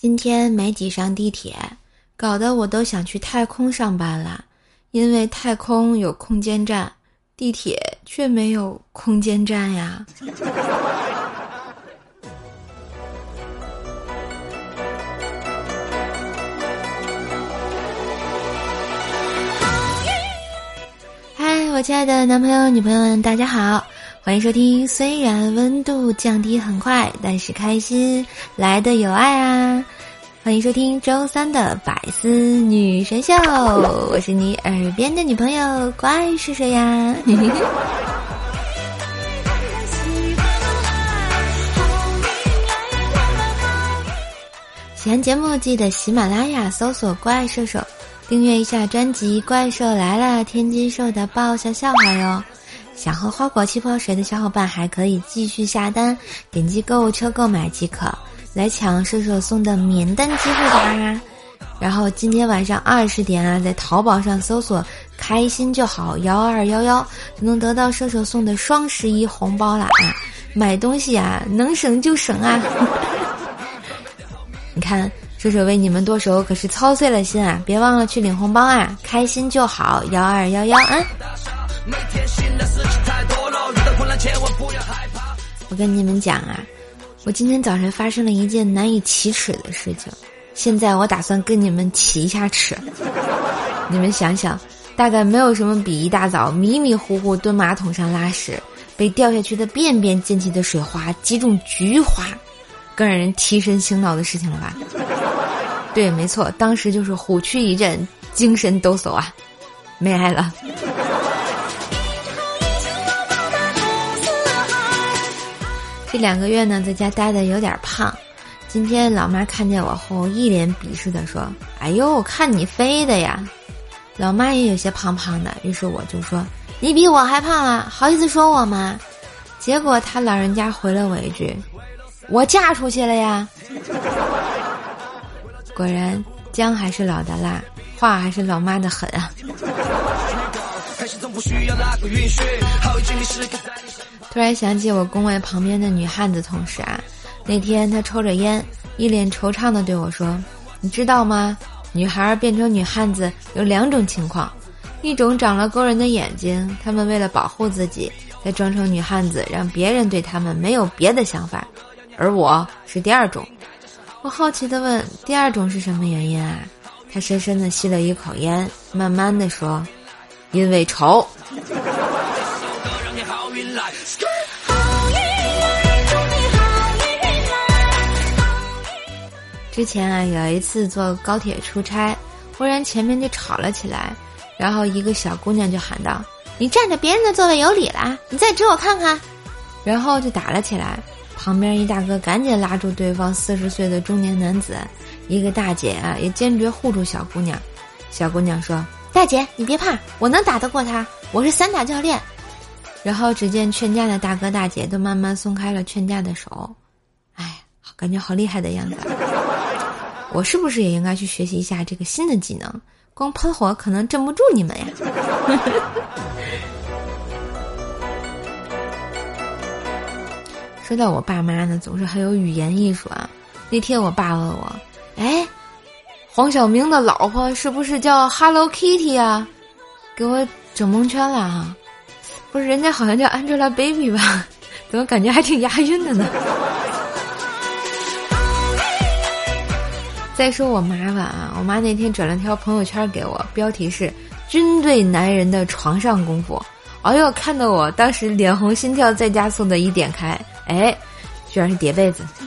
今天没挤上地铁，搞得我都想去太空上班了，因为太空有空间站，地铁却没有空间站呀。嗨，我亲爱的男朋友、女朋友们，大家好。欢迎收听，虽然温度降低很快，但是开心来的有爱啊！欢迎收听周三的百思女神秀，我是你耳边的女朋友，乖是谁呀？喜欢节目记得喜马拉雅搜索“怪兽兽”，订阅一下专辑《怪兽来了》，天津兽的爆笑笑话哟。想喝花果气泡水的小伙伴还可以继续下单，点击购物车购买即可，来抢射手送的免单机会吧！然后今天晚上二十点啊，在淘宝上搜索“开心就好幺二幺幺”，就能得到射手送的双十一红包了啊！买东西啊，能省就省啊！你看，射手为你们剁手可是操碎了心啊！别忘了去领红包啊！开心就好幺二幺幺啊！我跟你们讲啊，我今天早晨发生了一件难以启齿的事情，现在我打算跟你们启一下齿。你们想想，大概没有什么比一大早迷迷糊糊蹲马桶上拉屎，被掉下去的便便溅起的水花击中菊花，更让人提神醒脑的事情了吧？对，没错，当时就是虎躯一震，精神抖擞啊，没爱了。两个月呢，在家待的有点胖。今天老妈看见我后，一脸鄙视的说：“哎呦，看你飞的呀！”老妈也有些胖胖的，于是我就说：“你比我还胖啊，好意思说我吗？”结果他老人家回了我一句：“我嫁出去了呀。” 果然，姜还是老的辣，话还是老妈的狠啊。突然想起我工位旁边的女汉子同事啊，那天她抽着烟，一脸惆怅的对我说：“你知道吗？女孩变成女汉子有两种情况，一种长了勾人的眼睛，她们为了保护自己，才装成女汉子，让别人对她们没有别的想法；而我是第二种。”我好奇的问：“第二种是什么原因啊？”她深深的吸了一口烟，慢慢的说：“因为丑。”之前啊，有一次坐高铁出差，忽然前面就吵了起来，然后一个小姑娘就喊道：“你占着别人的座位有理啦！你再指我看看！”然后就打了起来。旁边一大哥赶紧拉住对方四十岁的中年男子，一个大姐啊也坚决护住小姑娘。小姑娘说：“大姐，你别怕，我能打得过他，我是散打教练。”然后只见劝架的大哥大姐都慢慢松开了劝架的手，哎，感觉好厉害的样子。我是不是也应该去学习一下这个新的技能？光喷火可能镇不住你们呀。说到我爸妈呢，总是很有语言艺术啊。那天我爸问我：“哎，黄晓明的老婆是不是叫 Hello Kitty 啊？”给我整蒙圈了哈。不是，人家好像叫 Angelababy 吧？怎么感觉还挺押韵的呢？再说我妈吧啊，我妈那天转了条朋友圈给我，标题是“军队男人的床上功夫”。哎呦，看得我当时脸红心跳再加速的一点开，哎，居然是叠被子。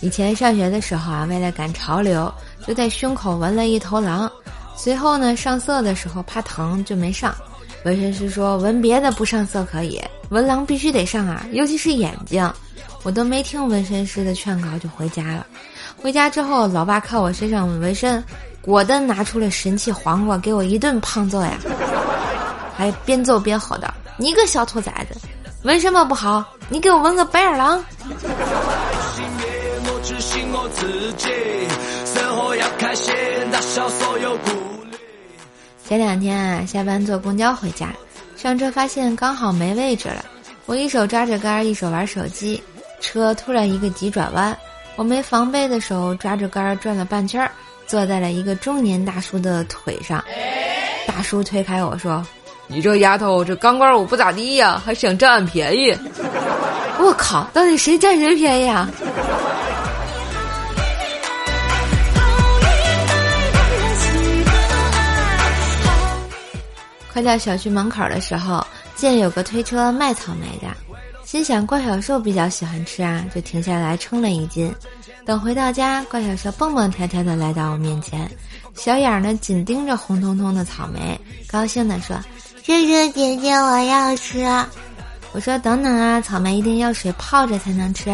以前上学的时候啊，为了赶潮流，就在胸口纹了一头狼。随后呢，上色的时候怕疼就没上。纹身师说纹别的不上色可以，纹狼必须得上啊，尤其是眼睛。我都没听纹身师的劝告就回家了。回家之后，老爸看我身上纹身，果断拿出了神器黄瓜给我一顿胖揍呀，还边揍边吼道：“你个小兔崽子，纹什么不好？你给我纹个白眼狼！”生活要开心，打消所有顾虑前两天啊，下班坐公交回家，上车发现刚好没位置了，我一手抓着杆，一手玩手机，车突然一个急转弯，我没防备的手抓着杆转了半圈儿，坐在了一个中年大叔的腿上。大叔推开我说：“你这丫头，这钢管舞不咋地呀，还想占俺便宜？”我靠，到底谁占谁便宜啊？快到小区门口的时候，见有个推车卖草莓的，心想怪小兽比较喜欢吃啊，就停下来称了一斤。等回到家，怪小兽蹦蹦跳跳的来到我面前，小眼儿呢紧盯着红彤彤的草莓，高兴的说：“叔叔姐姐，我要吃。”我说：“等等啊，草莓一定要水泡着才能吃。”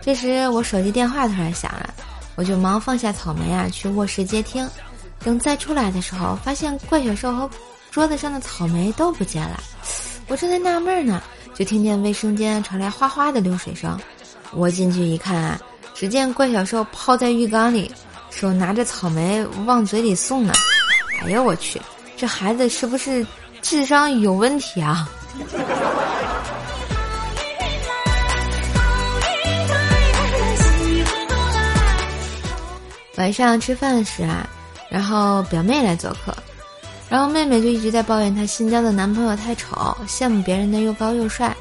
这时我手机电话突然响了，我就忙放下草莓啊，去卧室接听。等再出来的时候，发现怪小兽和。桌子上的草莓都不见了，我正在纳闷呢，就听见卫生间传来哗哗的流水声。我进去一看啊，只见怪小兽泡在浴缸里，手拿着草莓往嘴里送呢。哎呦我去，这孩子是不是智商有问题啊？晚上吃饭时啊，然后表妹来做客。然后妹妹就一直在抱怨她新交的男朋友太丑，羡慕别人的又高又帅。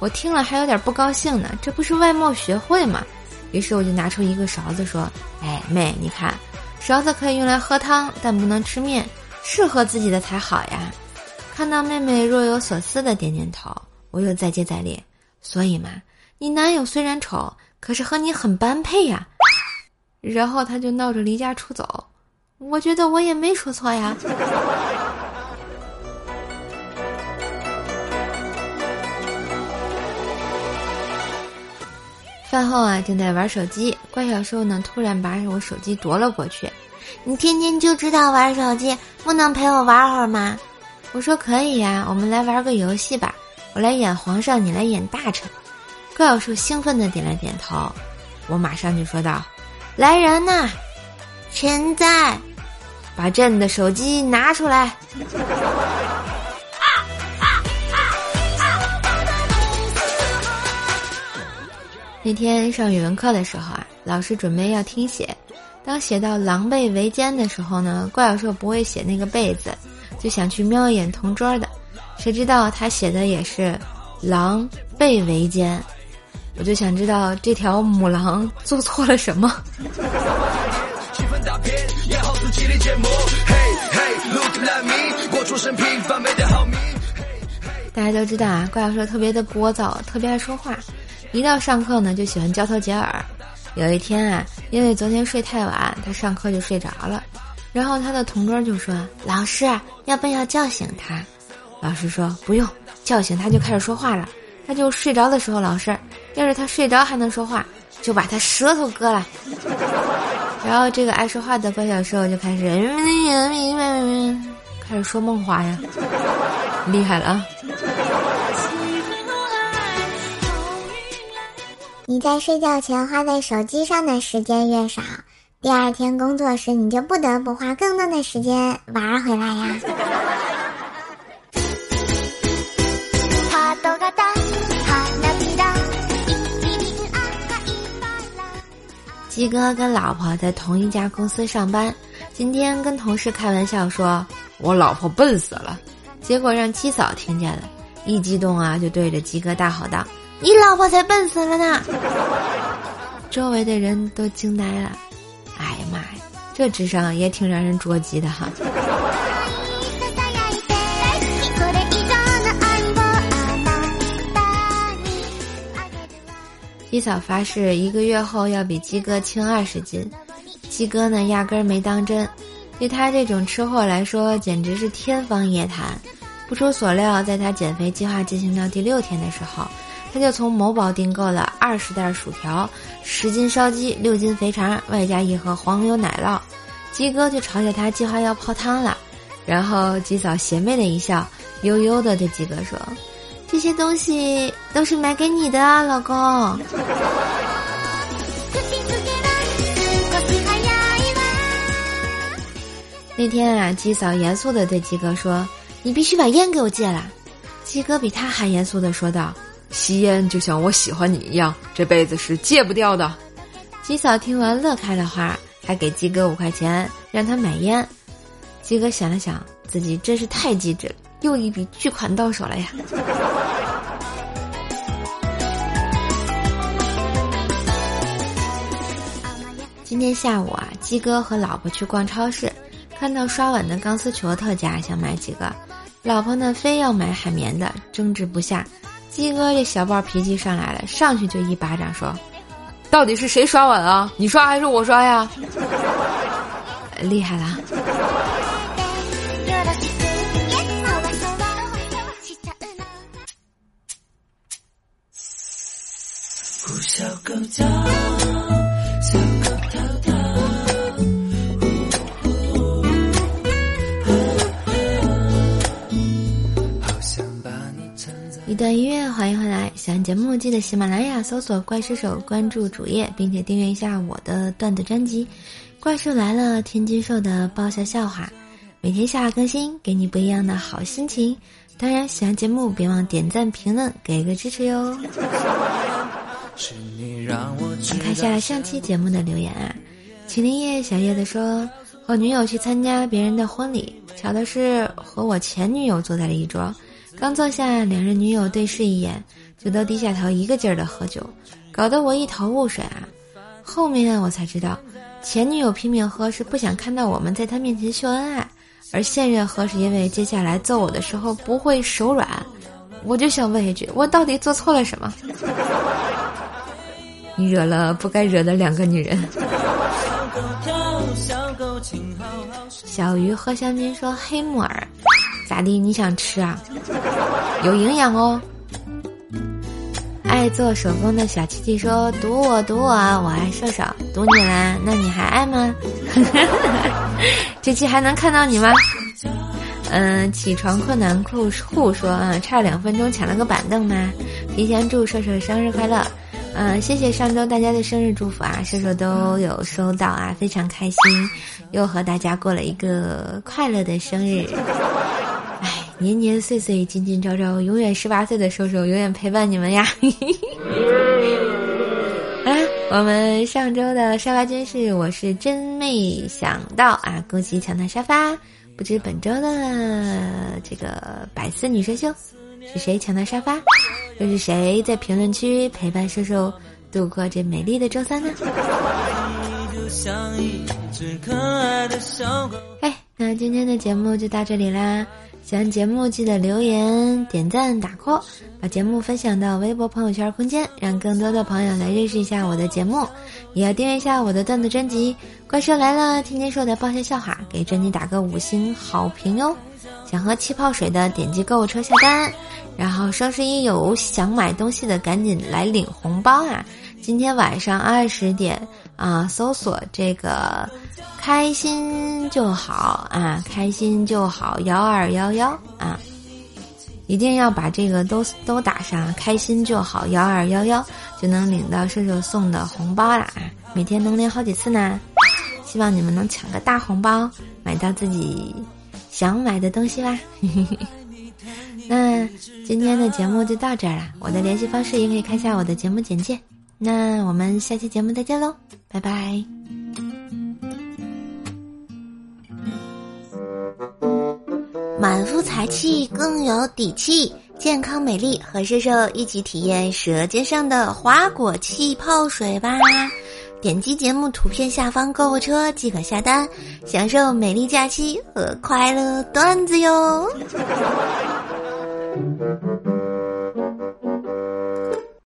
我听了还有点不高兴呢，这不是外貌学会吗？于是我就拿出一个勺子说：“哎，妹，你看，勺子可以用来喝汤，但不能吃面，适合自己的才好呀。”看到妹妹若有所思的点点头，我又再接再厉：“所以嘛，你男友虽然丑，可是和你很般配呀。”然后他就闹着离家出走。我觉得我也没说错呀。饭后啊，正在玩手机，怪小兽呢突然把我手机夺了过去。你天天就知道玩手机，不能陪我玩会儿吗？我说可以呀，我们来玩个游戏吧。我来演皇上，你来演大臣。怪小兽兴奋的点了点头。我马上就说道：“来人呐！”臣在，把朕的手机拿出来。那天上语文课的时候啊，老师准备要听写，当写到“狼狈为奸”的时候呢，怪小兽不会写那个“被”字，就想去瞄一眼同桌的，谁知道他写的也是“狼狈为奸”，我就想知道这条母狼做错了什么。大家都知道啊，怪小兽特别的聒噪，特别爱说话，一到上课呢就喜欢交头接耳。有一天啊，因为昨天睡太晚，他上课就睡着了，然后他的同桌就说：“老师，要不要叫醒他？”老师说：“不用，叫醒他就开始说话了。他就睡着的时候，老师要是他睡着还能说话，就把他舌头割了。”然后这个爱说话的怪小兽就开始，开始说梦话呀，厉害了啊！你在睡觉前花在手机上的时间越少，第二天工作时你就不得不花更多的时间玩回来呀。鸡哥跟老婆在同一家公司上班，今天跟同事开玩笑说：“我老婆笨死了。”结果让七嫂听见了，一激动啊，就对着鸡哥大吼道：“你老婆才笨死了呢！” 周围的人都惊呆了。哎呀妈呀，这智商也挺让人捉急的哈。鸡嫂发誓一个月后要比鸡哥轻二十斤，鸡哥呢压根儿没当真，对他这种吃货来说简直是天方夜谭。不出所料，在他减肥计划进行到第六天的时候，他就从某宝订购了二十袋薯条、十斤烧鸡、六斤肥肠，外加一盒黄油奶酪。鸡哥就嘲笑他计划要泡汤了，然后鸡嫂邪魅的一笑，悠悠的对鸡哥说。这些东西都是买给你的啊，老公。那天啊，鸡嫂严肃的对鸡哥说：“你必须把烟给我戒了。”鸡哥比他还严肃的说道：“吸烟就像我喜欢你一样，这辈子是戒不掉的。”鸡嫂听完乐开了花，还给鸡哥五块钱让他买烟。鸡哥想了想，自己真是太机智了，又一笔巨款到手了呀！今天下午啊，鸡哥和老婆去逛超市，看到刷碗的钢丝球特价，想买几个。老婆呢，非要买海绵的，争执不下。鸡哥这小暴脾气上来了，上去就一巴掌说：“到底是谁刷碗啊？你刷还是我刷呀？”厉害了！一 段音乐，欢迎回来。喜欢节目记得喜马拉雅搜索“怪兽手”，关注主页，并且订阅一下我的段子专辑《怪兽来了》，天津兽的爆笑笑话，每天下更新，给你不一样的好心情。当然，喜欢节目别忘点赞、评论，给个支持哟。看下上期节目的留言啊，麒麟叶小叶子说，和女友去参加别人的婚礼，巧的是和我前女友坐在了一桌。刚坐下，两人女友对视一眼，就都低下头，一个劲儿的喝酒，搞得我一头雾水啊。后面我才知道，前女友拼命喝是不想看到我们在她面前秀恩爱，而现任喝是因为接下来揍我的时候不会手软。我就想问一句，我到底做错了什么？你惹了不该惹的两个女人。小鱼喝香槟说：“黑木耳。”咋地？你想吃啊？有营养哦。爱做手工的小七七说：“赌我，赌我，我爱瘦瘦，赌你啦！那你还爱吗？这期还能看到你吗？”嗯，起床困难酷户说：“啊，差两分钟抢了个板凳吗？提前祝瘦瘦生日快乐！嗯，谢谢上周大家的生日祝福啊，瘦瘦都有收到啊，非常开心，又和大家过了一个快乐的生日。”年年岁岁，今今朝朝，永远十八岁的瘦瘦，永远陪伴你们呀！啊，我们上周的沙发军是，我是真没想到啊！恭喜抢到沙发！不知本周的这个百思女神秀是谁抢到沙发？又是谁在评论区陪伴瘦瘦度过这美丽的周三呢？哎，那今天的节目就到这里啦！喜欢节目记得留言、点赞、打 call，把节目分享到微博、朋友圈空间，让更多的朋友来认识一下我的节目。也要订阅一下我的段子专辑《怪兽来了》，天天说的爆笑笑话，给专辑打个五星好评哟。想喝气泡水的，点击购物车下单。然后双十一有想买东西的，赶紧来领红包啊！今天晚上二十点啊，搜索这个。开心就好啊，开心就好，幺二幺幺啊，一定要把这个都都打上，开心就好，幺二幺幺就能领到射手送的红包啦！每天能领好几次呢，希望你们能抢个大红包，买到自己想买的东西啦！那今天的节目就到这儿了，我的联系方式也可以看下我的节目简介。那我们下期节目再见喽，拜拜。满腹才气，更有底气，健康美丽，和瘦瘦一起体验舌尖上的花果气泡水吧！点击节目图片下方购物车即可下单，享受美丽假期和快乐段子哟。